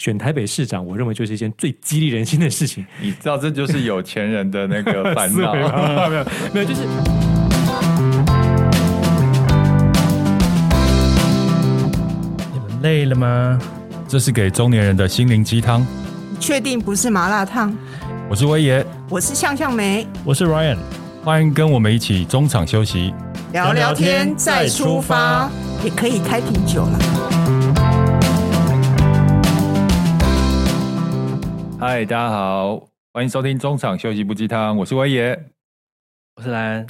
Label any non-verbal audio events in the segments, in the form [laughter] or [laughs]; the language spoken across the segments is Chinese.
选台北市长，我认为就是一件最激励人心的事情。你知道，这就是有钱人的那个烦恼。[laughs] [laughs] 没有，没有，就是你们累了吗？这是给中年人的心灵鸡汤。你确定不是麻辣烫？我是威爷，我是向向梅，我是 Ryan，欢迎跟我们一起中场休息，聊聊天再出发，也可以开瓶酒了。嗨，大家好，欢迎收听中场休息不鸡汤，我是威爷，我是莱恩。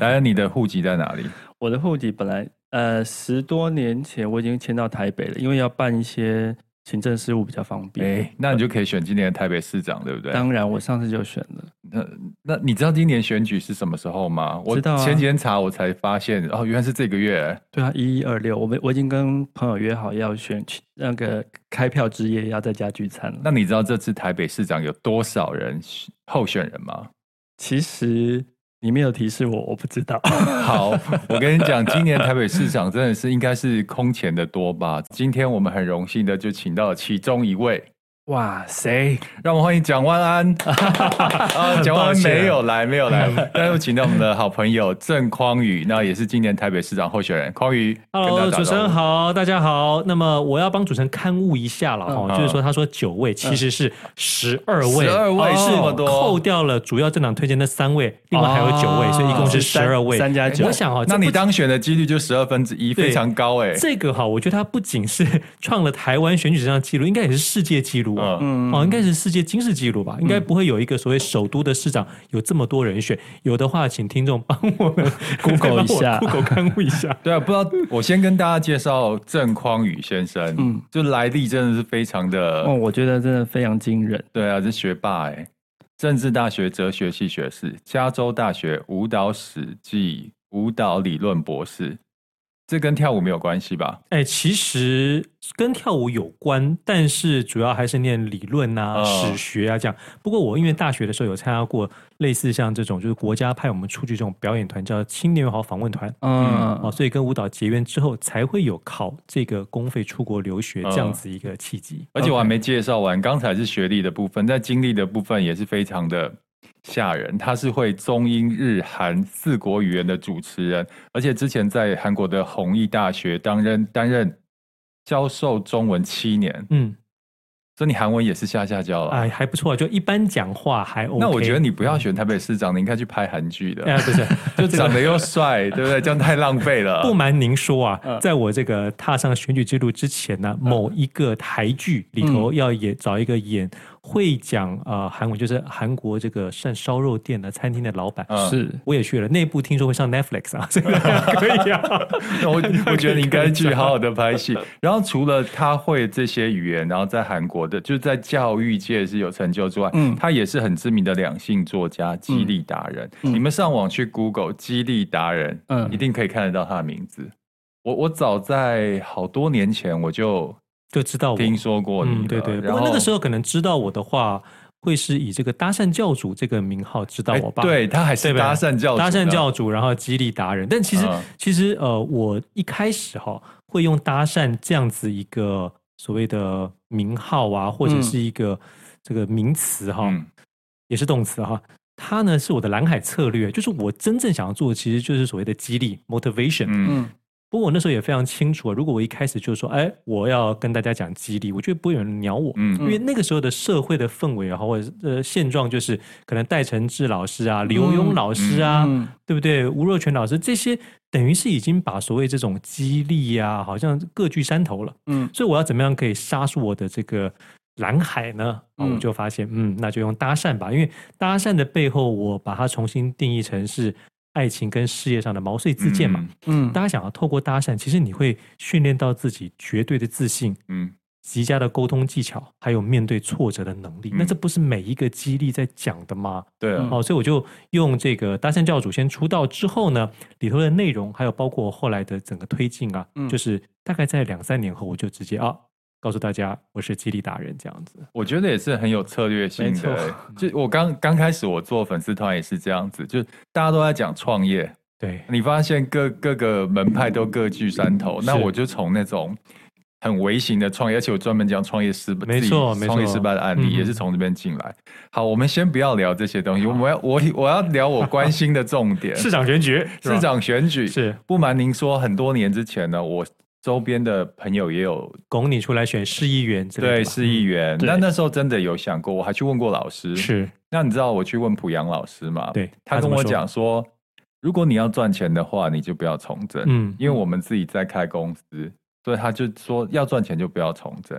莱恩，你的户籍在哪里？[laughs] 我的户籍本来呃十多年前我已经迁到台北了，因为要办一些。行政事务比较方便，哎、欸，那你就可以选今年的台北市长，对不对？当然，我上次就选了。那那你知道今年选举是什么时候吗？我知道前几天查，我才发现，哦，原来是这个月。对啊，一一二六，我们我已经跟朋友约好要选那个开票之夜要在家聚餐了。那你知道这次台北市长有多少人候选人吗？其实。你没有提示我，我不知道。[laughs] 好，我跟你讲，今年台北市场真的是应该是空前的多吧？今天我们很荣幸的就请到了其中一位。哇塞！让我们欢迎蒋万安。[laughs] 啊，蒋万安没有来，没有来，[laughs] 但是请到我们的好朋友郑匡宇，那也是今年台北市长候选人。匡宇，Hello，主持人好，大家好。那么我要帮主持人刊物一下了哈，嗯、就是说他说九位，其实是十二位，十二位是扣掉了主要政党推荐那三位，另外还有九位，所以一共是十二位，三加九。我想哈，那你当选的几率就十二分之一，非常高哎。这个哈，我觉得他不仅是创了台湾选举史上记录，应该也是世界纪录。嗯，哦，应该是世界金氏纪录吧？应该不会有一个所谓首都的市长有这么多人选。有的话，请听众帮我们 [laughs] Google 一下，Google 勘误一下。对啊，不知道我先跟大家介绍郑匡宇先生，嗯，就来历真的是非常的哦，我觉得真的非常惊人。对啊，是学霸哎，政治大学哲学系学士，加州大学舞蹈史暨舞蹈理论博士。这跟跳舞没有关系吧？哎，其实跟跳舞有关，但是主要还是念理论啊、哦、史学啊这样。不过我因为大学的时候有参加过类似像这种，就是国家派我们出去这种表演团，叫青年友好访问团。嗯，哦，所以跟舞蹈结缘之后，才会有考这个公费出国留学这样子一个契机。而且我还没介绍完，刚才是学历的部分，在经历的部分也是非常的。吓人，他是会中英日韩四国语言的主持人，而且之前在韩国的弘毅大学担任担任教授中文七年，嗯，所以你韩文也是下下教了，哎，还不错，就一般讲话还 OK。那我觉得你不要选台北市长，你应该去拍韩剧的，哎，不是，[laughs] 就长得又帅，对不对？这样太浪费了。不瞒您说啊，在我这个踏上选举之路之前呢，某一个台剧里头要演找一个演。会讲呃韩文，就是韩国这个涮烧肉店的餐厅的老板，嗯、是我也去了。内部听说会上 Netflix 啊，[laughs] 这个可以啊。我 [laughs] 我觉得你应该去好好的拍戏。[laughs] 然后除了他会这些语言，然后在韩国的就是在教育界是有成就之外，嗯，他也是很知名的两性作家、激励达人。嗯、你们上网去 Google 激励达人，嗯，一定可以看得到他的名字。我我早在好多年前我就。就知道我听说过你、嗯，对对。不过那个时候可能知道我的话，会是以这个搭讪教主这个名号知道我吧？对，他还是搭讪教主，搭讪教主，然后激励达人。但其实、嗯、其实呃，我一开始哈会用搭讪这样子一个所谓的名号啊，或者是一个这个名词哈，嗯、也是动词哈。它呢是我的蓝海策略，就是我真正想要做的，其实就是所谓的激励 （motivation）。嗯。不过我那时候也非常清楚啊，如果我一开始就说，哎，我要跟大家讲激励，我觉得不会有人鸟我，嗯，因为那个时候的社会的氛围啊，或者呃现状就是，可能戴承志老师啊、刘墉老师啊，嗯。嗯、对不对？吴若权老师这些，等于是已经把所谓这种激励啊，好像各据山头了，嗯，所以我要怎么样可以杀出我的这个蓝海呢？我就发现，嗯，那就用搭讪吧，因为搭讪的背后，我把它重新定义成是。爱情跟事业上的毛遂自荐嘛，嗯，大家想要透过搭讪，其实你会训练到自己绝对的自信，嗯，极佳的沟通技巧，还有面对挫折的能力。嗯、那这不是每一个激励在讲的吗？对啊，哦，所以我就用这个搭讪教主先出道之后呢，里头的内容还有包括后来的整个推进啊，嗯、就是大概在两三年后，我就直接啊。告诉大家，我是激励达人这样子。我觉得也是很有策略性的。没，[laughs] 就我刚刚开始我做粉丝团也是这样子，就大家都在讲创业。对，你发现各各个门派都各据山头，嗯、那我就从那种很微型的创业，而且我专门讲创业失败，没错，没错，创业失败的案例也是从这边进来。好，我们先不要聊这些东西，我们要我我要聊我关心的重点—— [laughs] 市长选举。市长选举是不瞒您说，很多年之前呢，我周边的朋友也有拱你出来选市议员，对，市议员。那那时候真的有想过，我还去问过老师。是，那你知道我去问普阳老师嘛？对，他跟我讲说，如果你要赚钱的话，你就不要从政。嗯，因为我们自己在开公司。所以他就说要赚钱就不要从政，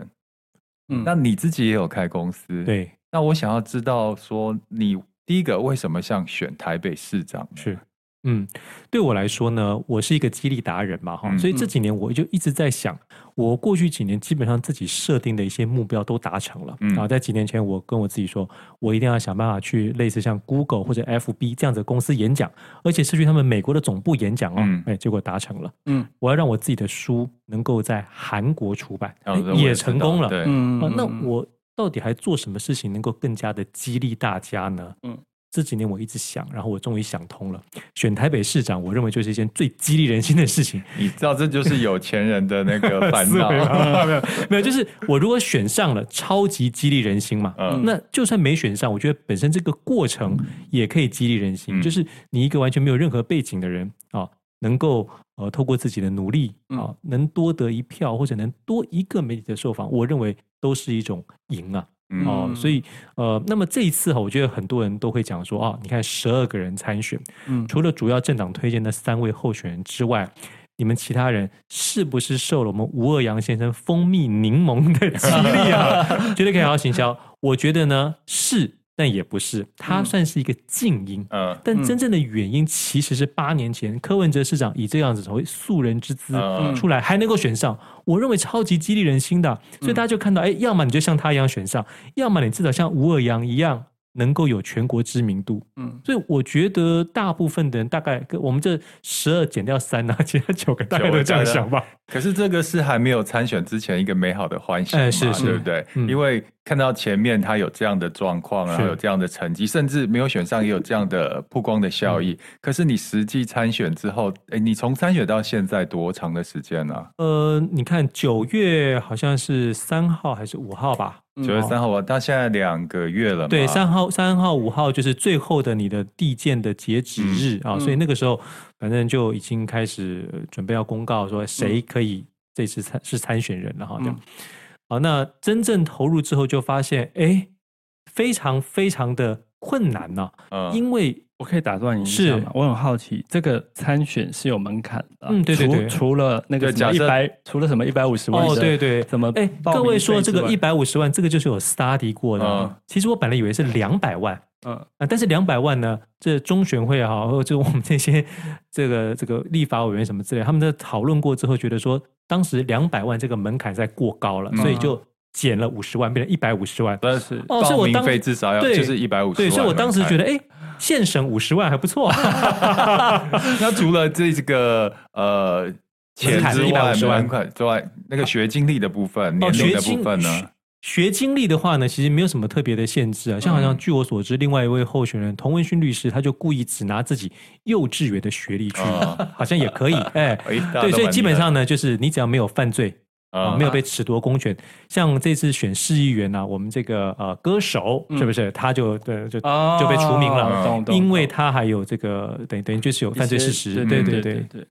嗯，那你自己也有开公司，对，那我想要知道说你第一个为什么想选台北市长？是。嗯，对我来说呢，我是一个激励达人嘛，哈、嗯，所以这几年我就一直在想，我过去几年基本上自己设定的一些目标都达成了。嗯，啊，在几年前，我跟我自己说，我一定要想办法去类似像 Google 或者 FB 这样子的公司演讲，而且是去他们美国的总部演讲哦。嗯，哎，结果达成了。嗯，我要让我自己的书能够在韩国出版，嗯、也成功了。对，嗯、啊，那我到底还做什么事情能够更加的激励大家呢？嗯。这几年我一直想，然后我终于想通了，选台北市长，我认为就是一件最激励人心的事情。你知道，这就是有钱人的那个 [laughs] 烦恼。[laughs] 没有，没有，就是我如果选上了，超级激励人心嘛。嗯。那就算没选上，我觉得本身这个过程也可以激励人心。嗯。就是你一个完全没有任何背景的人啊，能够呃透过自己的努力啊，能多得一票或者能多一个媒体的受访，我认为都是一种赢啊。嗯、哦，所以呃，那么这一次哈，我觉得很多人都会讲说啊，你看十二个人参选，嗯，除了主要政党推荐的三位候选人之外，你们其他人是不是受了我们吴二阳先生蜂蜜柠檬的 [laughs] 激励啊？[laughs] 绝对可以好好行销。我觉得呢是。但也不是，它算是一个静音。嗯，但真正的原因其实是八年前柯文哲市长以这样子成为素人之姿出来，还能够选上，我认为超级激励人心的。所以大家就看到，哎，要么你就像他一样选上，要么你至少像吴尔阳一样。能够有全国知名度，嗯，所以我觉得大部分的人大概跟我们这十二减掉三呢，其他九个大概都这样想吧。可是这个是还没有参选之前一个美好的幻想，哎，是是，对不对？嗯、因为看到前面他有这样的状况，然后有这样的成绩，甚至没有选上也有这样的曝光的效益。[laughs] 可是你实际参选之后，哎，你从参选到现在多长的时间呢、啊？呃，你看九月好像是三号还是五号吧？九月三号，我到现在两个月了。对，三号、三号、五号就是最后的你的递件的截止日啊，所以那个时候反正就已经开始准备要公告说谁可以这次参是参选人了哈。这样，好，那真正投入之后就发现，哎，非常非常的困难呢，因为。我可以打断你一下吗？是，我很好奇，这个参选是有门槛的。嗯，对对对。除除了那个一百，除了什么一百五十万？哦，对对。怎么？哎，各位说这个一百五十万，这个就是有 study 过的。嗯。其实我本来以为是两百万。嗯。啊，但是两百万呢？这中选会啊，或者就我们这些这个这个立法委员什么之类，他们在讨论过之后，觉得说当时两百万这个门槛在过高了，所以就。减了五十万，变成一百五十万。但是哦，所以我当至少要就是一百五十万。对，所以我当时觉得，哎，现省五十万还不错。[laughs] 那除了这个呃钱之外，门槛之外，那个学经历的部分、年龄的部分呢？学经历的话呢，其实没有什么特别的限制啊。像好像据我所知，另外一位候选人童文勋律师，他就故意只拿自己幼稚园的学历去，好像也可以。哎，[laughs] 对，所以基本上呢，就是你只要没有犯罪。啊，没有被褫夺公权，像这次选市议员呢，我们这个呃歌手是不是？他就对就就被除名了，因为他还有这个等于等于就是有犯罪事实，对对对对，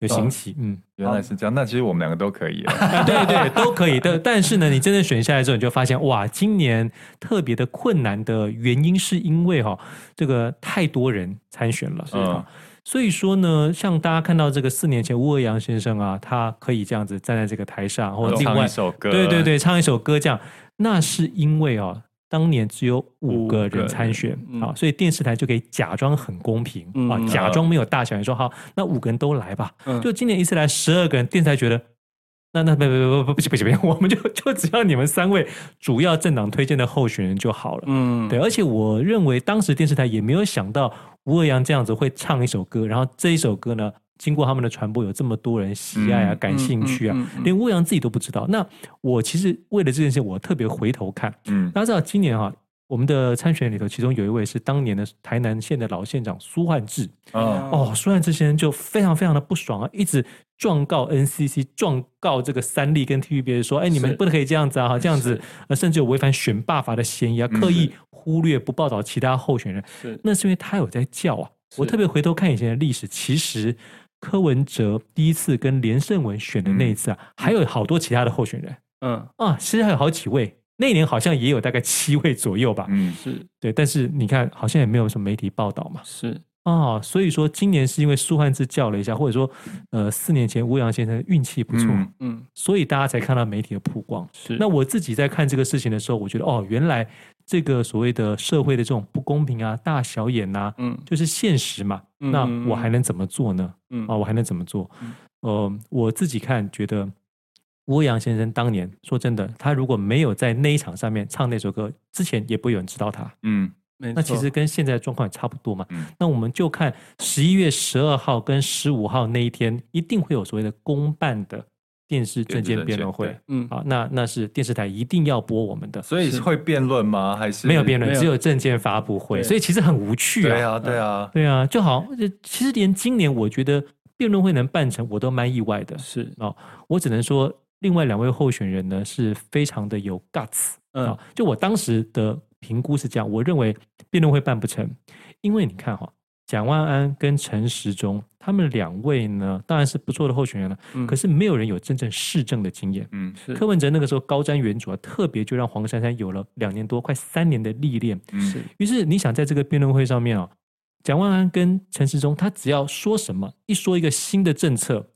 有刑期，嗯，原来是这样，那其实我们两个都可以，[laughs] 对对都可以。但，但是呢，你真正选下来之后，你就发现哇，今年特别的困难的原因是因为哈，这个太多人参选了，嗯。所以说呢，像大家看到这个四年前吴尔阳先生啊，他可以这样子站在这个台上，或者另外唱一首歌，对对对，唱一首歌这样，那是因为啊，当年只有五个人参选啊，所以电视台就可以假装很公平啊，假装没有大小人说好，那五个人都来吧。就今年一次来十二个人，电视台觉得那那不不不不不不行不行，我们就就只要你们三位主要政党推荐的候选人就好了。嗯，对，而且我认为当时电视台也没有想到。吴尔阳这样子会唱一首歌，然后这一首歌呢，经过他们的传播，有这么多人喜爱啊、感兴趣啊，连吴尔阳自己都不知道。那我其实为了这件事，我特别回头看。嗯，大家知道今年哈，我们的参选人里头，其中有一位是当年的台南县的老县长苏焕智。哦，哦，苏焕智先生就非常非常的不爽啊，一直状告 NCC，状告这个三立跟 TVBS 说，哎，你们不能可以这样子啊，这样子，甚至有违反选罢法的嫌疑啊，刻意忽略不报道其他候选人。是，那是因为他有在叫啊。我特别回头看以前的历史，其实柯文哲第一次跟连胜文选的那一次啊，还有好多其他的候选人。嗯啊，其实还有好几位。那年好像也有大概七位左右吧，嗯，是对，但是你看好像也没有什么媒体报道嘛，是啊，所以说今年是因为苏汉智叫了一下，或者说呃四年前吴阳先生运气不错，嗯，嗯，所以大家才看到媒体的曝光。是，那我自己在看这个事情的时候，我觉得哦，原来这个所谓的社会的这种不公平啊、大小眼呐、啊，嗯，就是现实嘛。嗯、那我还能怎么做呢？嗯啊，我还能怎么做？呃，我自己看觉得。吴阳先生当年说真的，他如果没有在那一场上面唱那首歌，之前也不会有人知道他。嗯，那其实跟现在的状况也差不多嘛。嗯，那我们就看十一月十二号跟十五号那一天，一定会有所谓的公办的电视政见辩论会。嗯，好，那那是电视台一定要播我们的。所以会辩论吗？还是没有辩论，只有政见发布会。所以其实很无趣啊。对啊，对啊，对啊，就好。其实连今年我觉得辩论会能办成，我都蛮意外的。是哦，我只能说。另外两位候选人呢，是非常的有 guts 啊！就我当时的评估是这样，我认为辩论会办不成，因为你看哈，蒋万安跟陈时中他们两位呢，当然是不错的候选人了，可是没有人有真正市政的经验。嗯，是柯文哲那个时候高瞻远瞩啊，特别就让黄珊珊有了两年多、快三年的历练。是，于是你想在这个辩论会上面啊，蒋万安跟陈时中，他只要说什么，一说一个新的政策，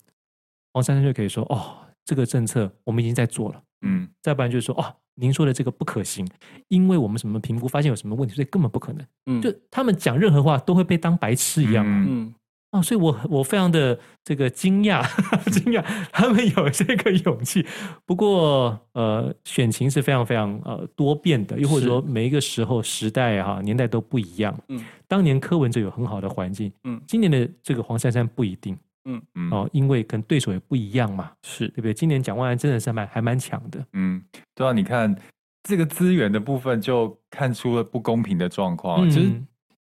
黄珊珊就可以说哦。这个政策我们已经在做了，嗯，再不然就是说，哦，您说的这个不可行，因为我们什么评估发现有什么问题，所以根本不可能，嗯，就他们讲任何话都会被当白痴一样，嗯，啊，所以我我非常的这个惊讶，[laughs] 惊讶他们有这个勇气。不过，呃，选情是非常非常呃多变的，又或者说每一个时候时代哈年代都不一样，嗯，当年柯文哲有很好的环境，嗯，今年的这个黄珊珊不一定。嗯嗯哦，因为跟对手也不一样嘛，是对不对？今年蒋万安真的是蛮还蛮强的，嗯，对啊，你看这个资源的部分就看出了不公平的状况，其实、嗯、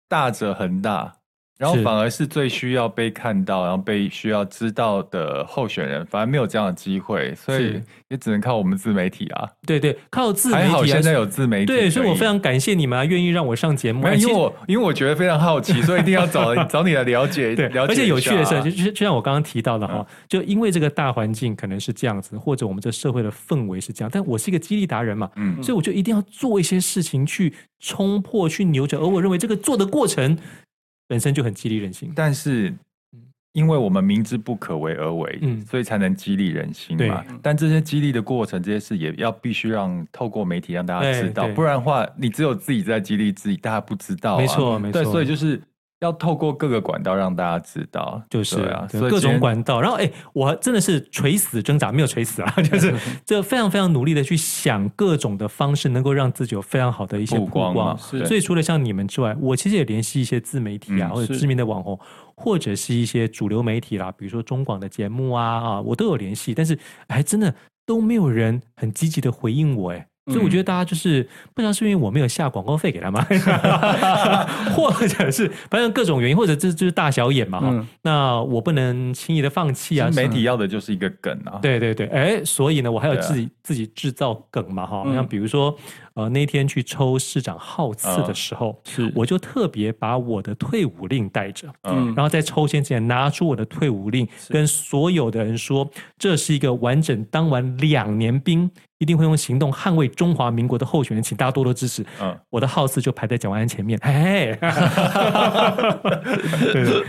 大者恒大。然后反而是最需要被看到，然后被需要知道的候选人，反而没有这样的机会，所以也只能靠我们自媒体啊。对对，靠自媒体。还好现在有自媒体。对，所以我非常感谢你们啊，愿意让我上节目。因为我因为我觉得非常好奇，[laughs] 所以一定要找找你来了解。对，了解。而且有趣的是，就就就像我刚刚提到的哈，就因为这个大环境可能是这样子，或者我们这社会的氛围是这样，但我是一个激励达人嘛，嗯，所以我就一定要做一些事情去冲破、去扭转，而我认为这个做的过程。本身就很激励人心，但是，因为我们明知不可为而为，嗯，所以才能激励人心嘛。但这些激励的过程，这些事也要必须让透过媒体让大家知道，不然的话，你只有自己在激励自己，大家不知道啊。没错，没错。对，所以就是。要透过各个管道让大家知道，就是啊，各种管道。然后，哎，我真的是垂死挣扎，没有垂死啊，[laughs] 就是 [laughs] 这非常非常努力的去想各种的方式，能够让自己有非常好的一些曝光。曝光，所以除了像你们之外，我其实也联系一些自媒体啊，嗯、或者知名的网红，或者是一些主流媒体啦，比如说中广的节目啊啊，我都有联系，但是还真的都没有人很积极的回应我，哎。所以我觉得大家就是不知道是因为我没有下广告费给他们，[laughs] 或者是反正各种原因，或者这就是大小眼嘛哈。嗯、那我不能轻易的放弃啊。媒体要的就是一个梗啊。对对对，哎，所以呢，我还有自己、啊、自己制造梗嘛哈。像比如说。呃，那天去抽市长号次的时候，是我就特别把我的退伍令带着，嗯，然后在抽签之前拿出我的退伍令，跟所有的人说，这是一个完整当完两年兵，一定会用行动捍卫中华民国的候选人，请大家多多支持。嗯，我的号次就排在蒋万安前面，嘿 [laughs] 嘿，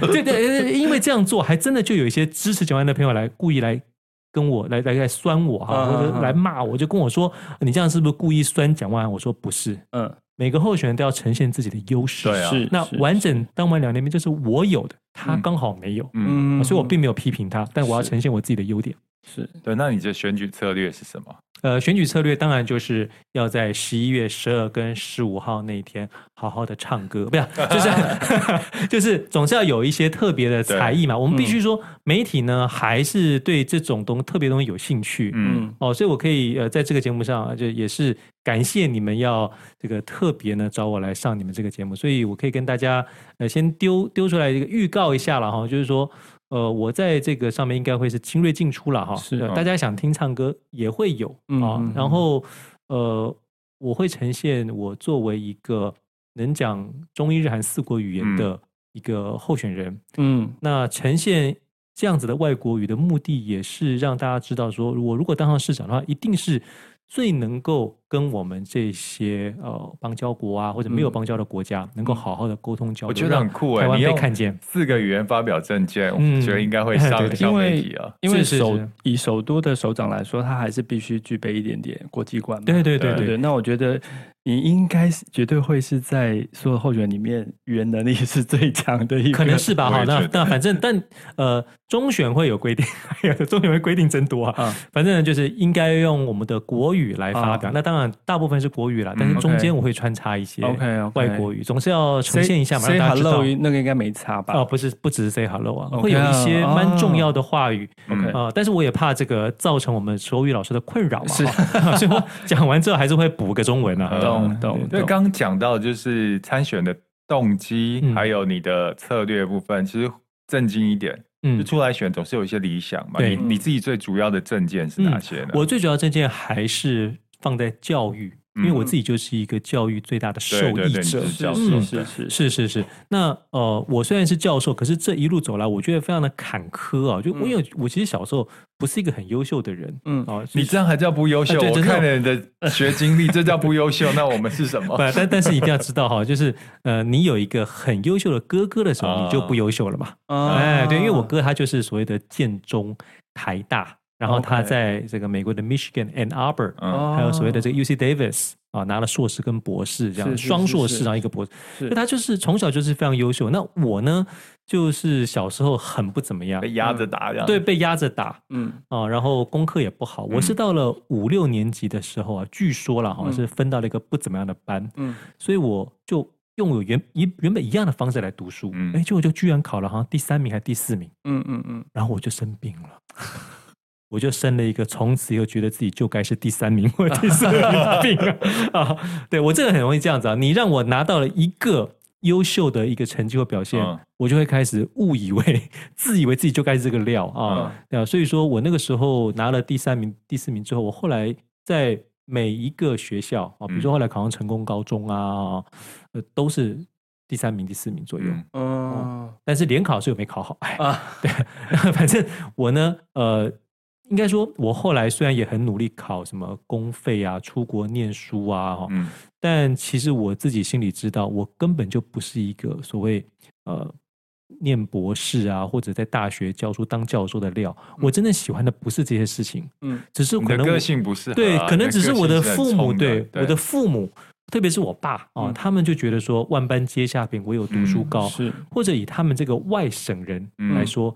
[laughs] 对对。对，因为这样做，还真的就有一些支持蒋万安的朋友来故意来。跟我来来来酸我哈，或者来骂我，就跟我说，你这样是不是故意酸蒋万安？我说不是，嗯，每个候选人都要呈现自己的优势，对啊，是。那完整当完两年兵，这是我有的，他刚好没有，嗯，所以我并没有批评他，但我要呈现我自己的优点，是。对。那你的选举策略是什么？呃，选举策略当然就是要在十一月十二跟十五号那一天好好的唱歌，不要，就是 [laughs] 就是总是要有一些特别的才艺嘛。我们必须说，媒体呢还是对这种东特别东西有兴趣，嗯，哦，所以我可以呃在这个节目上就也是感谢你们要这个特别呢找我来上你们这个节目，所以我可以跟大家呃先丢丢出来一个预告一下了哈，就是说。呃，我在这个上面应该会是精锐进出了哈，是大家想听唱歌也会有啊。然后呃，我会呈现我作为一个能讲中英日韩四国语言的一个候选人，嗯，那呈现这样子的外国语的目的也是让大家知道说，我如果当上市长的话，一定是。最能够跟我们这些呃邦交国啊，或者没有邦交的国家，嗯、能够好好的沟通交流，我觉得很酷哎！台湾被看见，四个语言发表政见，嗯、我觉得应该会上上媒体啊。因为首以首都的首长来说，他还是必须具备一点点国际观。对对对对对，那我觉得。你应该是绝对会是在所有候选人里面语言能力是最强的一个，可能是吧？好，那那反正但呃，中选会有规定，中选会规定真多啊。嗯、反正就是应该用我们的国语来发表。嗯、那当然大部分是国语啦，但是中间我会穿插一些 OK 外国语，总是要呈现一下嘛。Say hello 那个应该没差吧？哦，不是，不只是 say hello 啊，okay, 会有一些蛮重要的话语。OK 啊，但是我也怕这个造成我们手语老师的困扰嘛。是，[laughs] 所以我讲完之后还是会补个中文啊。[laughs] 懂懂。刚讲到就是参选的动机，嗯、还有你的策略部分，其实震惊一点，嗯，就出来选总是有一些理想嘛。对，你你自己最主要的证件是哪些呢？我最主要证件还是放在教育。因为我自己就是一个教育最大的受益者，是是是是是是。那呃，我虽然是教授，可是这一路走来，我觉得非常的坎坷啊。就我有，我其实小时候不是一个很优秀的人，嗯啊，你这样还叫不优秀？我看了你的学经历，这叫不优秀。那我们是什么？[laughs] 但但是一定要知道哈，就是呃，你有一个很优秀的哥哥的时候，你就不优秀了嘛。哎，对，因为我哥他就是所谓的建中、台大。然后他在这个美国的 Michigan and Arbor，还有所谓的这个 UC Davis 啊，拿了硕士跟博士这样双硕士，然后一个博士，所以他就是从小就是非常优秀。那我呢，就是小时候很不怎么样，被压着打，对，被压着打，嗯。啊，然后功课也不好。我是到了五六年级的时候啊，据说了好像是分到了一个不怎么样的班，嗯，所以我就用我原一原本一样的方式来读书，嗯，哎，结果就居然考了好像第三名还是第四名，嗯嗯嗯，然后我就生病了。[laughs] 我就生了一个，从此以后觉得自己就该是第三名或第四名的病 [laughs] 啊！对，我这个很容易这样子啊，你让我拿到了一个优秀的一个成绩或表现，嗯、我就会开始误以为、自以为自己就该是这个料啊！对啊、嗯，所以说我那个时候拿了第三名、第四名之后，我后来在每一个学校啊，比如说后来考上成功高中啊，呃，都是第三名、第四名左右。嗯，嗯，但是联考是有没考好？哎，啊、对，[laughs] 反正我呢，呃。应该说，我后来虽然也很努力考什么公费啊、出国念书啊，嗯，但其实我自己心里知道，我根本就不是一个所谓呃念博士啊，或者在大学教书当教授的料。嗯、我真的喜欢的不是这些事情，嗯，只是可能个性不是对，可能只是我的父母对，对我的父母，特别是我爸啊，嗯、他们就觉得说万般皆下品，唯有读书高，嗯、是。或者以他们这个外省人来说，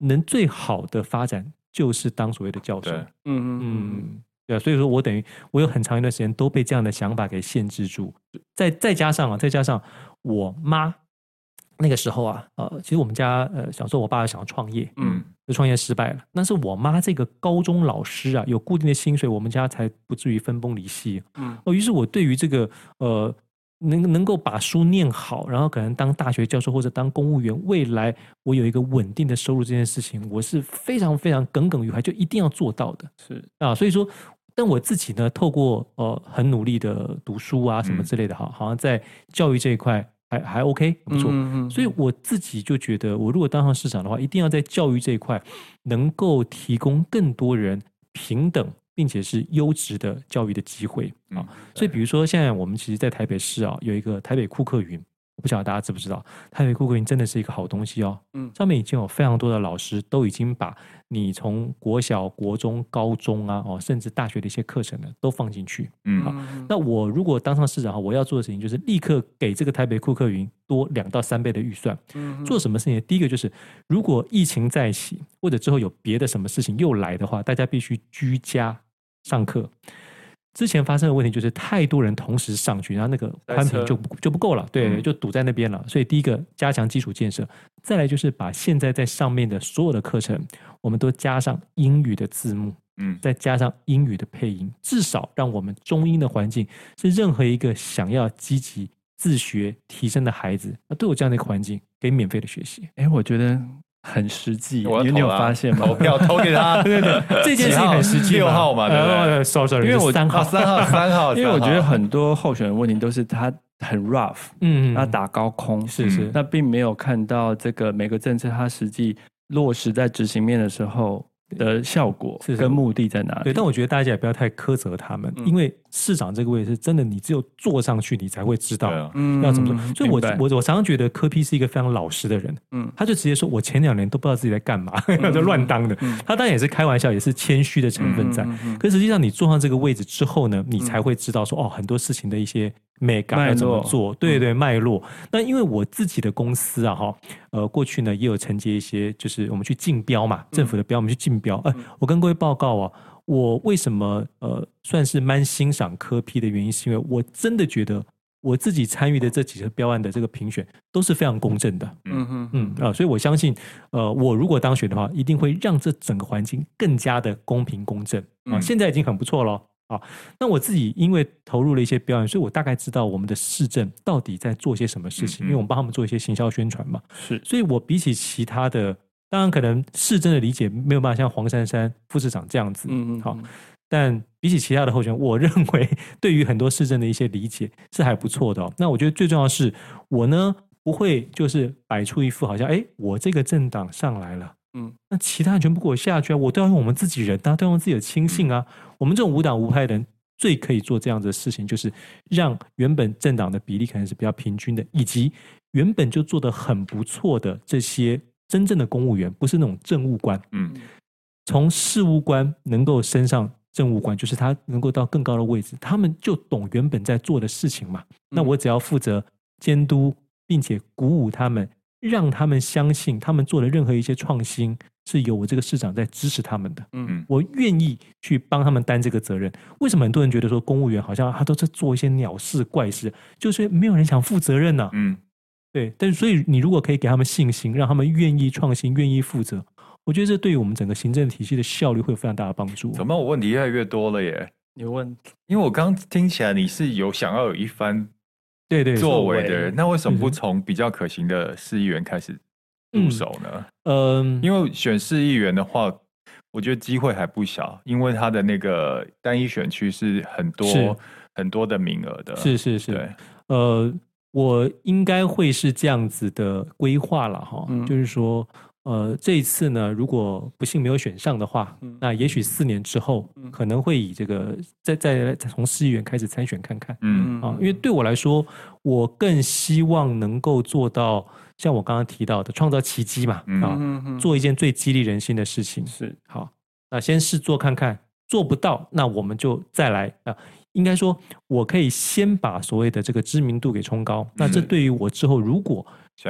嗯、能最好的发展。就是当所谓的教授，嗯嗯嗯，对，所以说我等于我有很长一段时间都被这样的想法给限制住，再再加上啊，再加上我妈那个时候啊，呃，其实我们家呃小时候我爸想要创业，嗯，就创业失败了，但是我妈这个高中老师啊，有固定的薪水，我们家才不至于分崩离析，嗯，哦，于是我对于这个呃。能能够把书念好，然后可能当大学教授或者当公务员，未来我有一个稳定的收入这件事情，我是非常非常耿耿于怀，就一定要做到的。是啊，所以说，但我自己呢，透过呃很努力的读书啊什么之类的，哈、嗯，好像在教育这一块还还 OK 不错。嗯嗯，所以我自己就觉得，我如果当上市长的话，一定要在教育这一块能够提供更多人平等。并且是优质的教育的机会啊，嗯、所以比如说现在我们其实，在台北市啊，有一个台北库克云，我不晓得大家知不知道，台北库克云真的是一个好东西哦。嗯，上面已经有非常多的老师都已经把你从国小、国中、高中啊，哦，甚至大学的一些课程呢，都放进去。嗯，好，那我如果当上市长的话，我要做的事情就是立刻给这个台北库克云多两到三倍的预算。嗯，做什么事情？第一个就是，如果疫情再起，或者之后有别的什么事情又来的话，大家必须居家。上课。之前发生的问题就是太多人同时上去，然后那个宽屏就不就不够了，对，就堵在那边了。所以第一个加强基础建设，再来就是把现在在上面的所有的课程，我们都加上英语的字幕，嗯，再加上英语的配音，至少让我们中英的环境是任何一个想要积极自学提升的孩子，那都有这样的一个环境可以免费的学习。哎，我觉得。很实际，我你有发现吗？投票投给他，[laughs] 对对对，这件事情很实际。六号嘛，对不对？sorry，因为我三号，[laughs] 三号，三号，因为我觉得很多候选人问题都是他很 rough，嗯，他打高空，是是，那并没有看到这个每个政策他实际落实在执行面的时候。的效果跟目的在哪里？对，但我觉得大家也不要太苛责他们，因为市长这个位置真的，你只有坐上去，你才会知道要怎么做。所以我我我常常觉得柯 P 是一个非常老实的人，嗯，他就直接说，我前两年都不知道自己在干嘛，[laughs] 就乱当的。他当然也是开玩笑，也是谦虚的成分在。可实际上，你坐上这个位置之后呢，你才会知道说，哦，很多事情的一些。美感要怎么做？对对，脉络。那因为我自己的公司啊，哈，呃，过去呢也有承接一些，就是我们去竞标嘛，政府的标，我们去竞标。哎，我跟各位报告啊，我为什么呃算是蛮欣赏科批的原因，是因为我真的觉得我自己参与的这几个标案的这个评选都是非常公正的。嗯嗯嗯啊，所以我相信，呃，我如果当选的话，一定会让这整个环境更加的公平公正啊。现在已经很不错了。啊，那我自己因为投入了一些标案，所以我大概知道我们的市政到底在做些什么事情，嗯嗯，因为我们帮他们做一些行销宣传嘛。是，所以我比起其他的，当然可能市政的理解没有办法像黄珊珊副市长这样子，嗯嗯，好，但比起其他的候选人，我认为对于很多市政的一些理解是还不错的哦。那我觉得最重要的是，我呢不会就是摆出一副好像，哎，我这个政党上来了。嗯，那其他人全部给我下去啊！我都要用我们自己人，大家都要用自己的亲信啊！我们这种无党无派的人最可以做这样子的事情，就是让原本政党的比例可能是比较平均的，以及原本就做得很不错的这些真正的公务员，不是那种政务官。嗯，从事务官能够升上政务官，就是他能够到更高的位置，他们就懂原本在做的事情嘛。那我只要负责监督，并且鼓舞他们。让他们相信，他们做的任何一些创新是有我这个市长在支持他们的。嗯，我愿意去帮他们担这个责任。为什么很多人觉得说公务员好像他都在做一些鸟事怪事，就是没有人想负责任呢？嗯，对。但是所以你如果可以给他们信心，让他们愿意创新、愿意负责，我觉得这对于我们整个行政体系的效率会有非常大的帮助。怎么我问题越来越多了耶？你问，因为我刚听起来你是有想要有一番。对对，作为的人，那为什么不从比较可行的市议员开始入手呢？嗯，因为选市议员的话，我觉得机会还不小，因为他的那个单一选区是很多是很多的名额的。是是是，对，呃，我应该会是这样子的规划了哈，嗯、就是说。呃，这一次呢，如果不幸没有选上的话，嗯、那也许四年之后，嗯、可能会以这个再再从市议员开始参选看看。嗯啊，因为对我来说，我更希望能够做到像我刚刚提到的，创造奇迹嘛，嗯、啊，做一件最激励人心的事情。是好，那先试做看看，做不到，那我们就再来啊。应该说，我可以先把所谓的这个知名度给冲高。是那这对于我之后如果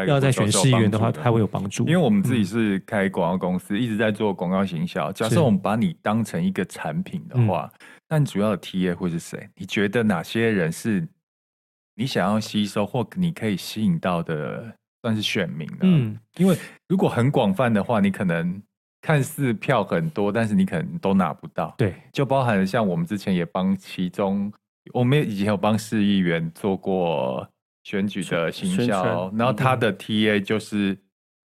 要再选市议员的话，它会有帮助。因为我们自己是开广告公司，嗯、一直在做广告行销。假设我们把你当成一个产品的话，那你主要的 TA 会是谁？你觉得哪些人是你想要吸收或你可以吸引到的，算是选民呢？嗯，因为如果很广泛的话，你可能看似票很多，但是你可能都拿不到。对，就包含了像我们之前也帮其中，我们以前有帮市议员做过。选举的行销，然后他的 TA 就是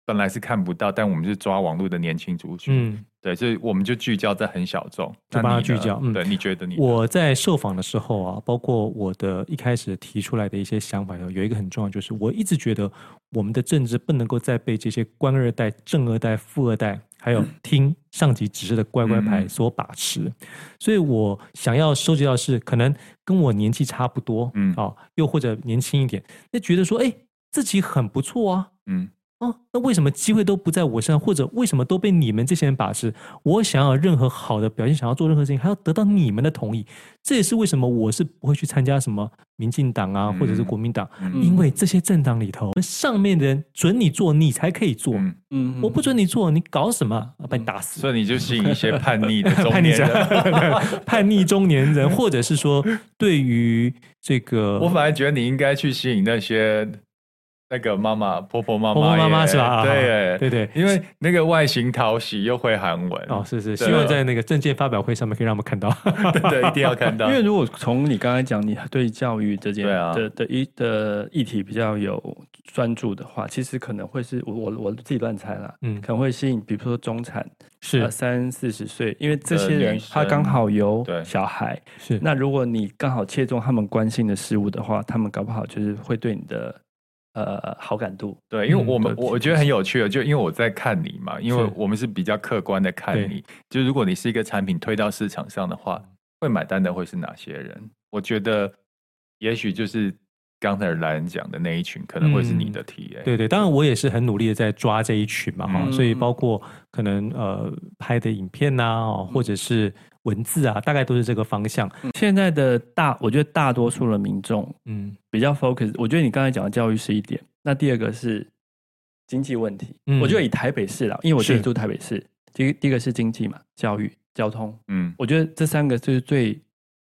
本来是看不到，但我们是抓网络的年轻族群，嗯，对，所以我们就聚焦在很小众，就帮他聚焦。嗯，对，你觉得你？我在受访的时候啊，包括我的一开始提出来的一些想法，有一个很重要，就是我一直觉得我们的政治不能够再被这些官二代、正二代、富二代。还有听上级指示的乖乖牌所把持，嗯、所以我想要收集到是可能跟我年纪差不多，嗯，啊，又或者年轻一点，那觉得说，哎，自己很不错啊，嗯，哦，那为什么机会都不在我身上，或者为什么都被你们这些人把持？我想要任何好的表现，想要做任何事情，还要得到你们的同意。这也是为什么我是不会去参加什么民进党啊，或者是国民党，嗯、因为这些政党里头，上面的人准你做，你才可以做。嗯嗯，我不准你做，你搞什么？把你打死。所以你就吸引一些 [laughs] 叛逆的中年人，[laughs] 叛逆中年人，或者是说，对于这个，我反而觉得你应该去吸引那些。那个妈妈、婆婆、妈妈、婆婆妈妈是吧？对，对对，因为那个外形讨喜又会韩文。哦，是是，希望在那个证件发表会上面可以让我们看到，对 [laughs] 对，一定要看到。因为如果从你刚才讲，你对教育这件的的一的议题比较有专注的话，其实可能会是我我我自己乱猜了，嗯，可能会吸引，比如说中产是。三四十岁，因为这些人他刚好有小孩，是。那如果你刚好切中他们关心的事物的话，他们搞不好就是会对你的。呃，好感度对，因为我们、嗯、我觉得很有趣的，就因为我在看你嘛，因为我们是比较客观的看你，就如果你是一个产品推到市场上的话，会买单的会是哪些人？我觉得也许就是刚才来人讲的那一群，可能会是你的 TA。对对，当然我也是很努力的在抓这一群嘛，哈、嗯，所以包括可能呃拍的影片呐、啊，或者是。文字啊，大概都是这个方向。现在的大，我觉得大多数的民众，嗯，比较 focus。我觉得你刚才讲的教育是一点，那第二个是经济问题。嗯，我觉得以台北市啦，因为我自己住台北市，第第一个是经济嘛，教育、交通，嗯，我觉得这三个就是最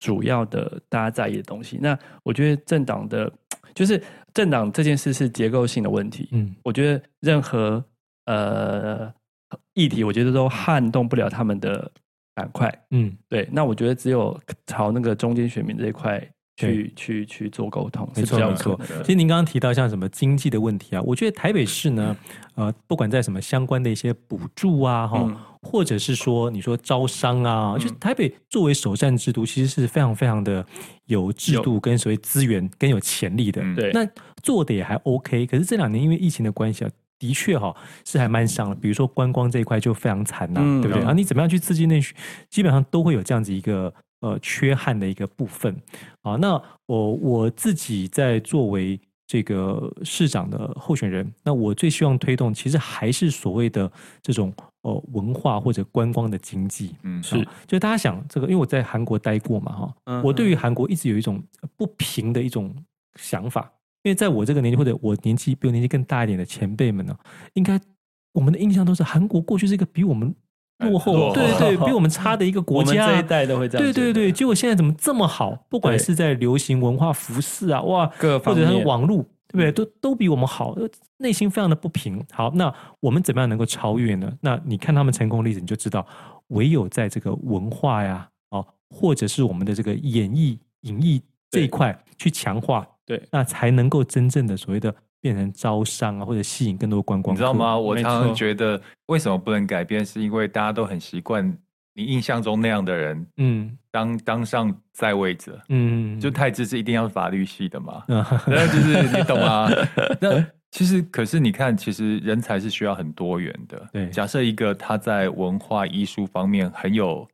主要的大家在意的东西。那我觉得政党的，就是政党这件事是结构性的问题。嗯，我觉得任何呃议题，我觉得都撼动不了他们的。板块，嗯，对，那我觉得只有朝那个中间选民这一块去去去做沟通，没错没错。其实您刚刚提到像什么经济的问题啊，我觉得台北市呢，呃，不管在什么相关的一些补助啊，哈、嗯，或者是说你说招商啊，嗯、就是台北作为首善之都，其实是非常非常的有制度跟所谓资源跟有潜力的，对，那做的也还 OK。可是这两年因为疫情的关系啊。的确哈，是还蛮伤的。比如说观光这一块就非常惨呐、啊，嗯、对不对？啊，你怎么样去刺激内需，基本上都会有这样子一个呃缺憾的一个部分啊。那我我自己在作为这个市长的候选人，那我最希望推动，其实还是所谓的这种呃文化或者观光的经济。嗯，是。就大家想这个，因为我在韩国待过嘛，哈、嗯，我对于韩国一直有一种不平的一种想法。因为在我这个年纪，或者我年纪比我年纪更大一点的前辈们呢，应该我们的印象都是韩国过去是一个比我们落后，落后对对对，比我们差的一个国家。[laughs] 这一代都会这样。对对对，结果现在怎么这么好？不管是在流行文化、服饰啊，哇，或者是网络，对不对？都都比我们好，内心非常的不平。好，那我们怎么样能够超越呢？那你看他们成功的例子，你就知道，唯有在这个文化呀，哦，或者是我们的这个演艺、演艺这一块去强化。对，那才能够真正的所谓的变成招商啊，或者吸引更多观光。你知道吗？我常常觉得，为什么不能改变？是因为大家都很习惯你印象中那样的人，嗯，当当上在位者，嗯，就太子是一定要法律系的嘛，嗯，[laughs] 那就是你懂吗？[laughs] 那其实，可是你看，其实人才是需要很多元的。对，假设一个他在文化艺术方面很有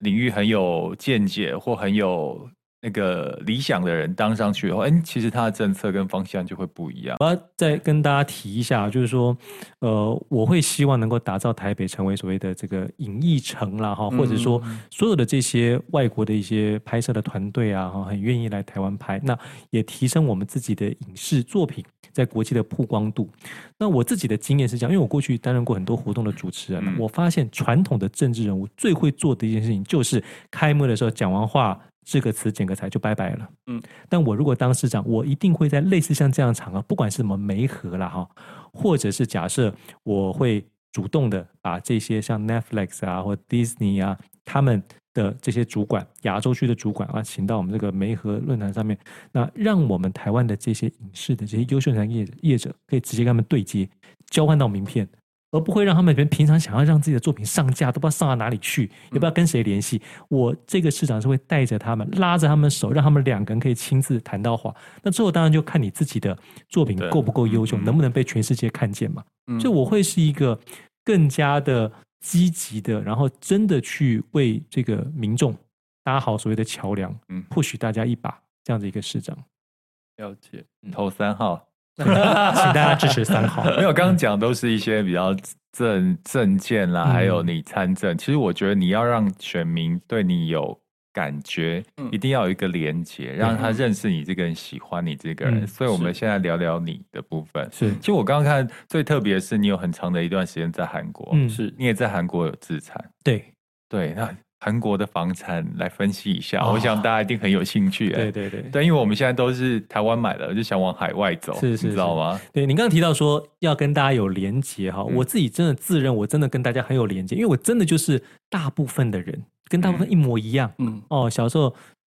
领域，很有见解，或很有。那个理想的人当上去的话，哎，其实他的政策跟方向就会不一样。我要再跟大家提一下，就是说，呃，我会希望能够打造台北成为所谓的这个影艺城啦，哈，或者说所有的这些外国的一些拍摄的团队啊，哈，很愿意来台湾拍，那也提升我们自己的影视作品在国际的曝光度。那我自己的经验是这样，因为我过去担任过很多活动的主持人，我发现传统的政治人物最会做的一件事情，就是开幕的时候讲完话。这个词剪个彩就拜拜了，嗯，但我如果当市长，我一定会在类似像这样场合，不管是什么媒合啦哈，或者是假设我会主动的把这些像 Netflix 啊或 Disney 啊他们的这些主管，亚洲区的主管啊，请到我们这个媒合论坛上面，那让我们台湾的这些影视的这些优秀产业业者可以直接跟他们对接，交换到名片。而不会让他们平平常想要让自己的作品上架，都不知道上到哪里去，也不知道跟谁联系。我这个市长是会带着他们，拉着他们手，让他们两个人可以亲自谈到话。那最后当然就看你自己的作品够不够优秀，能不能被全世界看见嘛。所以我会是一个更加的积极的，然后真的去为这个民众搭好所谓的桥梁，嗯，或许大家一把这样的一个市长。了解，投三号。[laughs] 请大家支持三号。[laughs] 没有，刚刚讲都是一些比较政政见啦，还有你参政。其实我觉得你要让选民对你有感觉，一定要有一个连接，让他认识你这个人，喜欢你这个人。所以我们现在聊聊你的部分。是，其实我刚刚看最特别的是，你有很长的一段时间在韩国，嗯，是你也在韩国有自产。对，对，那。韩国的房产来分析一下，我想大家一定很有兴趣。对对对，但，因为我们现在都是台湾买的，就想往海外走，是是，你知道吗？对，你刚刚提到说要跟大家有连接哈，我自己真的自认我真的跟大家很有连接，因为我真的就是大部分的人跟大部分一模一样。嗯哦，小时候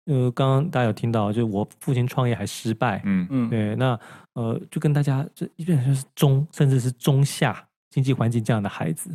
呃，刚刚大家有听到，就是我父亲创业还失败。嗯嗯，对，那呃，就跟大家这一般就是中甚至是中下经济环境这样的孩子。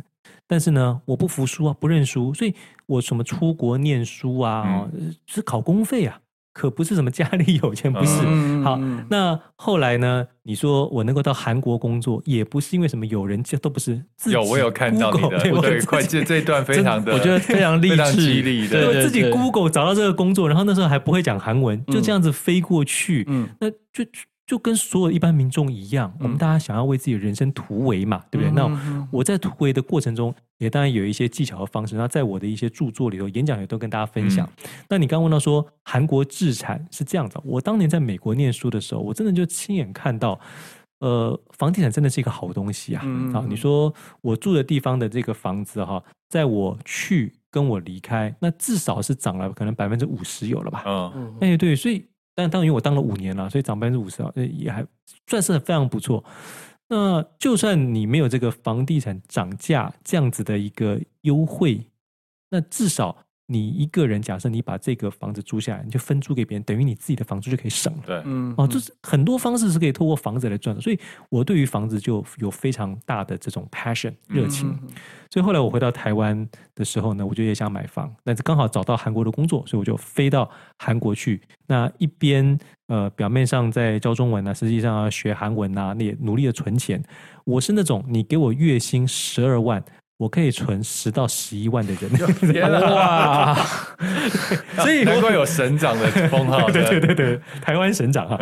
但是呢，我不服输啊，不认输，所以我什么出国念书啊，嗯、是考公费啊，可不是什么家里有钱，不是。嗯、好，那后来呢？你说我能够到韩国工作，也不是因为什么有人这都不是自己。有，我有看到你的，对，对快这这一段非常的，我觉得非常 [laughs] 励志，激励的。对，自己 Google 找到这个工作，然后那时候还不会讲韩文，就这样子飞过去，嗯，那就。就跟所有一般民众一样，我们大家想要为自己的人生突围嘛，对不对？那我在突围的过程中，也当然有一些技巧和方式。那在我的一些著作里头、演讲也都跟大家分享。那你刚问到说韩国置产是这样子，我当年在美国念书的时候，我真的就亲眼看到，呃，房地产真的是一个好东西啊！啊，你说我住的地方的这个房子哈，在我去跟我离开，那至少是涨了可能百分之五十有了吧？嗯，哎，对，所以。相当于，我当了五年了，所以涨百分之五十啊，也还算是非常不错。那就算你没有这个房地产涨价这样子的一个优惠，那至少。你一个人，假设你把这个房子租下来，你就分租给别人，等于你自己的房租就可以省了。对，嗯，哦，就是很多方式是可以透过房子来赚的。所以我对于房子就有非常大的这种 passion 热情。嗯、所以后来我回到台湾的时候呢，我就也想买房，但是刚好找到韩国的工作，所以我就飞到韩国去。那一边呃，表面上在教中文啊，实际上要学韩文啊，那也努力的存钱。我是那种你给我月薪十二万。我可以存十到十一万的人，[laughs] 天哇！[laughs] 所以难怪有省长的封号，[laughs] 对对对对，台湾省长哈。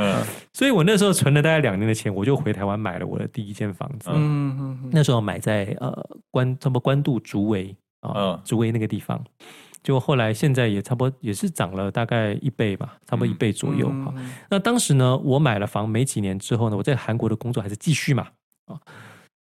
所以我那时候存了大概两年的钱，我就回台湾买了我的第一间房子。嗯嗯，那时候买在呃关差不多关渡竹围啊，竹围那个地方。就后来现在也差不多也是涨了大概一倍吧，差不多一倍左右哈。那当时呢，我买了房没几年之后呢，我在韩国的工作还是继续嘛啊。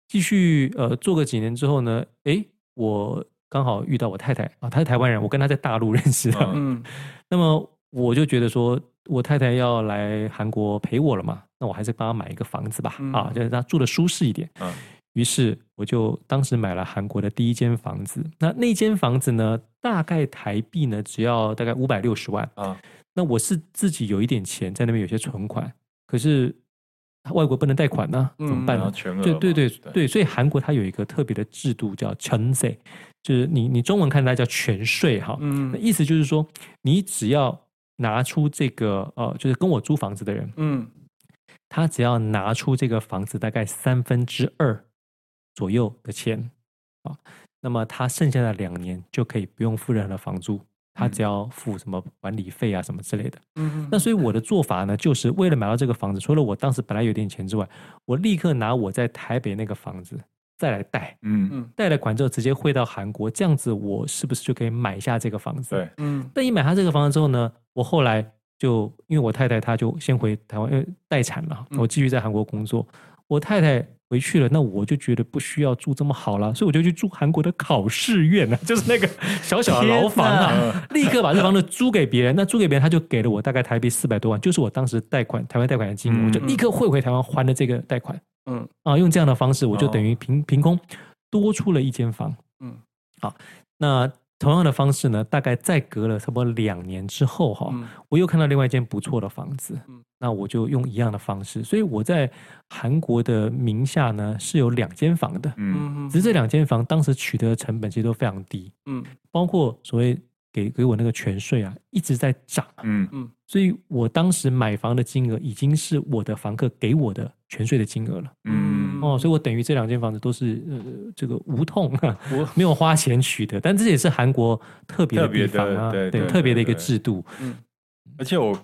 继续呃做个几年之后呢，诶，我刚好遇到我太太啊，她是台湾人，我跟她在大陆 [laughs] 认识的。嗯，那么我就觉得说，我太太要来韩国陪我了嘛，那我还是帮她买一个房子吧，嗯、啊，就是她住的舒适一点。嗯，于是我就当时买了韩国的第一间房子。那那间房子呢，大概台币呢只要大概五百六十万啊。那我是自己有一点钱在那边有些存款，可是。外国不能贷款呢、啊，怎么办对对对。对，所以韩国它有一个特别的制度叫全税，就是你你中文看它叫全税哈，嗯，意思就是说你只要拿出这个呃，就是跟我租房子的人，嗯，他只要拿出这个房子大概三分之二左右的钱啊，那么他剩下的两年就可以不用付任何的房租。他只要付什么管理费啊，什么之类的。嗯哼，那所以我的做法呢，就是为了买到这个房子，除了我当时本来有点钱之外，我立刻拿我在台北那个房子再来贷，嗯嗯，贷了款之后直接汇到韩国，这样子我是不是就可以买下这个房子？对，嗯。但一买下这个房子之后呢，我后来就因为我太太她就先回台湾，因为待产嘛，我继续在韩国工作，我太太。回去了，那我就觉得不需要住这么好了，所以我就去住韩国的考试院啊，[laughs] 就是那个小小的牢房啊，[laughs] 立刻把这房子租给别人。那租给别人，他就给了我大概台币四百多万，就是我当时贷款台湾贷款的金额，我就立刻汇回台湾还了这个贷款。嗯啊，用这样的方式，我就等于凭凭空多出了一间房。嗯，好，那。同样的方式呢，大概再隔了差不多两年之后，哈、嗯，我又看到另外一间不错的房子，嗯、那我就用一样的方式，所以我在韩国的名下呢是有两间房的，嗯，只是这两间房当时取得的成本其实都非常低，嗯，包括所谓。给给我那个全税啊，一直在涨，嗯。嗯，所以我当时买房的金额已经是我的房客给我的权税的金额了，嗯。哦，所以我等于这两间房子都是呃这个无痛，我没有花钱取得，但这也是韩国特别的地方啊，对对，特别的一个制度，嗯，而且我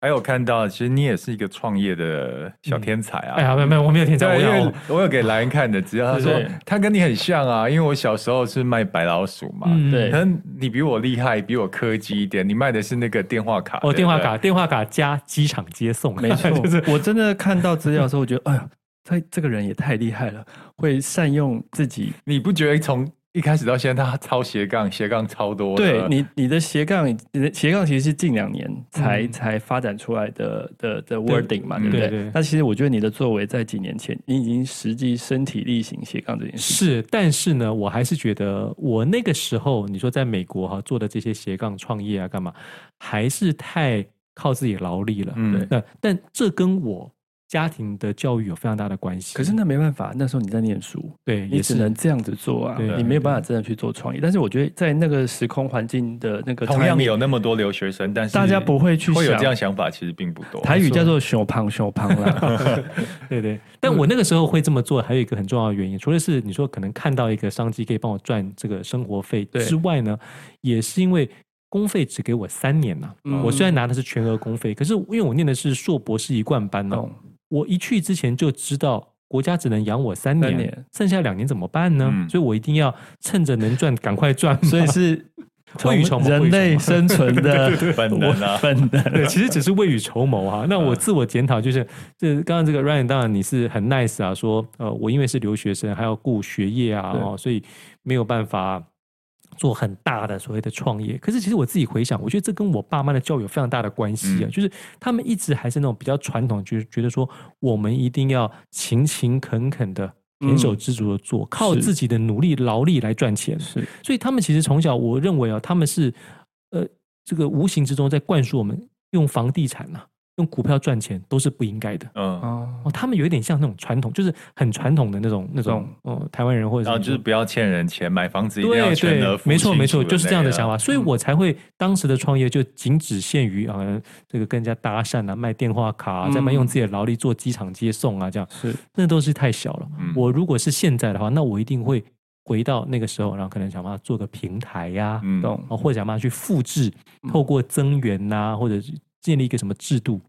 还有看到，其实你也是一个创业的小天才啊！哎呀，没有没有，我没有天才，我有我有给莱恩看的，只要他说 [laughs] 他跟你很像啊，因为我小时候是卖白老鼠嘛，对，可能你比我厉害，比我科技一点，你卖的是那个电话卡哦，电话卡，电话卡加机场接送，没错，[laughs] 就是。我真的看到资料的时候，我觉得，哎呀，他这个人也太厉害了，会善用自己，你不觉得从？一开始到现在，他超斜杠，斜杠超多。对你，你的斜杠，你的斜杠其实是近两年才、嗯、才发展出来的的的 wording 嘛，对不对？对对，那其实我觉得你的作为在几年前，你已经实际身体力行斜杠这件事。是，但是呢，我还是觉得我那个时候，你说在美国哈做的这些斜杠创业啊，干嘛，还是太靠自己劳力了。嗯，那。但这跟我。家庭的教育有非常大的关系，可是那没办法，那时候你在念书，对，你只能这样子做啊，你没有办法真的去做创业。但是我觉得在那个时空环境的那个，同样有那么多留学生，但是大家不会去会有这样想法，其实并不多。台语叫做“小胖小胖”啦，[laughs] 对对。但我那个时候会这么做，还有一个很重要的原因，除了是你说可能看到一个商机可以帮我赚这个生活费之外呢，也是因为公费只给我三年呐。我虽然拿的是全额公费，可是因为我念的是硕博士一贯班呢。我一去之前就知道国家只能养我三年，三年剩下两年怎么办呢？嗯、所以我一定要趁着能赚赶快赚。所以是 [laughs] 未雨绸缪，人类生存的本能啊，本能。[laughs] 对，其实只是未雨绸缪哈。那我自我检讨就是，这刚刚这个 Ryan 当然你是很 nice 啊，说呃我因为是留学生还要顾学业啊，哦，所以没有办法。做很大的所谓的创业，可是其实我自己回想，我觉得这跟我爸妈的教育有非常大的关系啊。嗯、就是他们一直还是那种比较传统，就是觉得说我们一定要勤勤恳恳的、胼手胝足的做，嗯、靠自己的努力劳力来赚钱。是，所以他们其实从小，我认为啊，他们是呃，这个无形之中在灌输我们用房地产啊。用股票赚钱都是不应该的。嗯哦，他们有一点像那种传统，就是很传统的那种那种哦，台湾人或者是然后就是不要欠人钱，买房子一定要全额付。没错没错，就是这样的想法，所以我才会当时的创业就仅只限于啊，这个跟人家搭讪啊，卖电话卡啊，再卖用自己的劳力做机场接送啊，这样是那都是太小了。我如果是现在的话，那我一定会回到那个时候，然后可能想办法做个平台呀，懂？或者想办法去复制，透过增援呐，或者建立一个什么制度。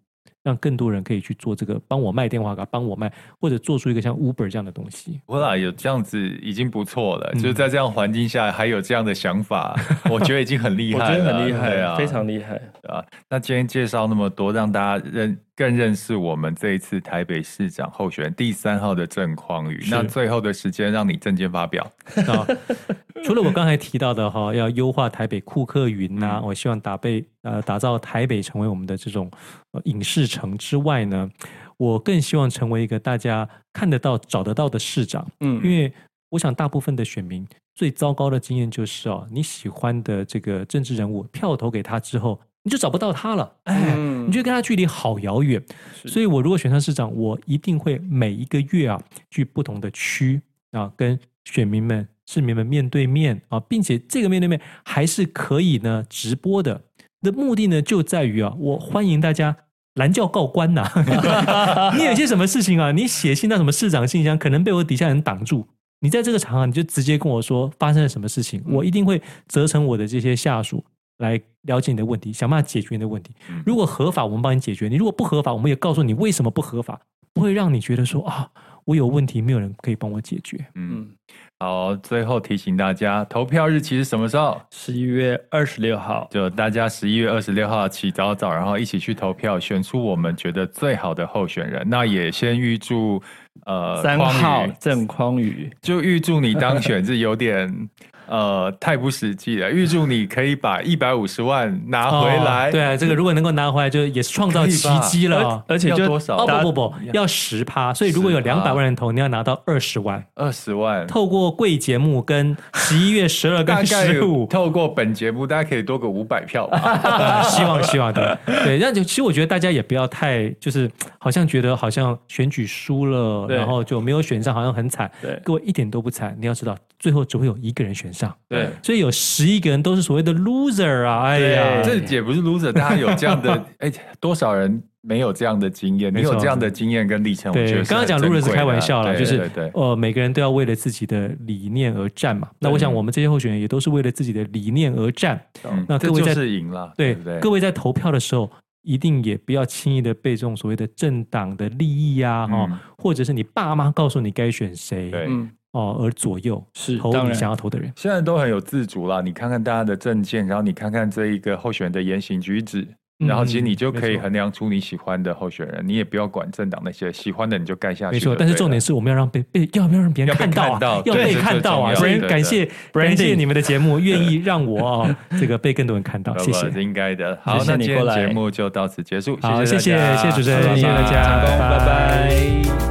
让更多人可以去做这个，帮我卖电话卡，帮我卖，或者做出一个像 Uber 这样的东西。我啦，有这样子已经不错了，嗯、就是在这样环境下还有这样的想法，[laughs] 我觉得已经很厉害了，我觉得很厉害啊，非常厉害啊。那今天介绍那么多，让大家认更认识我们这一次台北市长候选人第三号的郑匡宇。那最后的时间让你政见发表啊。[laughs] [laughs] 除了我刚才提到的哈，要优化台北库克云呐、啊，嗯、我希望打被呃打造台北成为我们的这种影视城之外呢，我更希望成为一个大家看得到、找得到的市长。嗯，因为我想大部分的选民最糟糕的经验就是哦，你喜欢的这个政治人物票投给他之后，你就找不到他了，哎，嗯、你就跟他距离好遥远。所以我如果选上市长，我一定会每一个月啊去不同的区啊跟选民们。市民们面对面啊，并且这个面对面还是可以呢直播的。的目的呢就在于啊，我欢迎大家拦轿告官呐。[laughs] [laughs] 你有些什么事情啊，你写信到什么市长信箱，可能被我底下人挡住。你在这个场合，你就直接跟我说发生了什么事情，我一定会责成我的这些下属来了解你的问题，想办法解决你的问题。如果合法，我们帮你解决；你如果不合法，我们也告诉你为什么不合法，不会让你觉得说啊，我有问题，没有人可以帮我解决。嗯。好，最后提醒大家，投票日期是什么时候？十一月二十六号。就大家十一月二十六号起早早，然后一起去投票，选出我们觉得最好的候选人。那也先预祝呃三号郑匡宇，就预祝你当选，是有点。呃，太不实际了。预祝你可以把一百五十万拿回来。哦、对啊，这个如果能够拿回来，就也是创造奇迹了。而且就多少？哦不不不，要十趴。所以如果有两百万人投，你要拿到二十万。二十万。透过贵节目跟十一月十二跟十五，透过本节目，大家可以多个五百票吧。[laughs] 希望希望的。[laughs] 对，那就其实我觉得大家也不要太就是好像觉得好像选举输了，然后就没有选上，好像很惨。对，各位一点都不惨。你要知道。最后只会有一个人选上，对，所以有十一个人都是所谓的 loser 啊！哎呀，这也不是 loser，大家有这样的，[laughs] 哎，多少人没有这样的经验？没有这样的经验跟历程，我觉得刚刚讲 loser 是开玩笑了，就是呃，每个人都要为了自己的理念而战嘛。那我想我们这些候选人也都是为了自己的理念而战。那各位在赢了，对，各位在投票的时候一定也不要轻易的被这种所谓的政党的利益啊，哈、嗯，或者是你爸妈告诉你该选谁，对，哦，而左右是投你想要投的人。现在都很有自主啦，你看看大家的证件，然后你看看这一个候选人的言行举止。然后其实你就可以衡量出你喜欢的候选人，你也不要管政党那些，喜欢的你就盖下去。没错，但是重点是我们要让被被要不要让别人看到啊？要被看到啊！所以感谢感谢你们的节目，愿意 [laughs] 让我啊这个被更多人看到，谢谢。应该的。好，那今天节目就到此结束。好，谢谢谢谢主持人，谢谢大家，拜拜。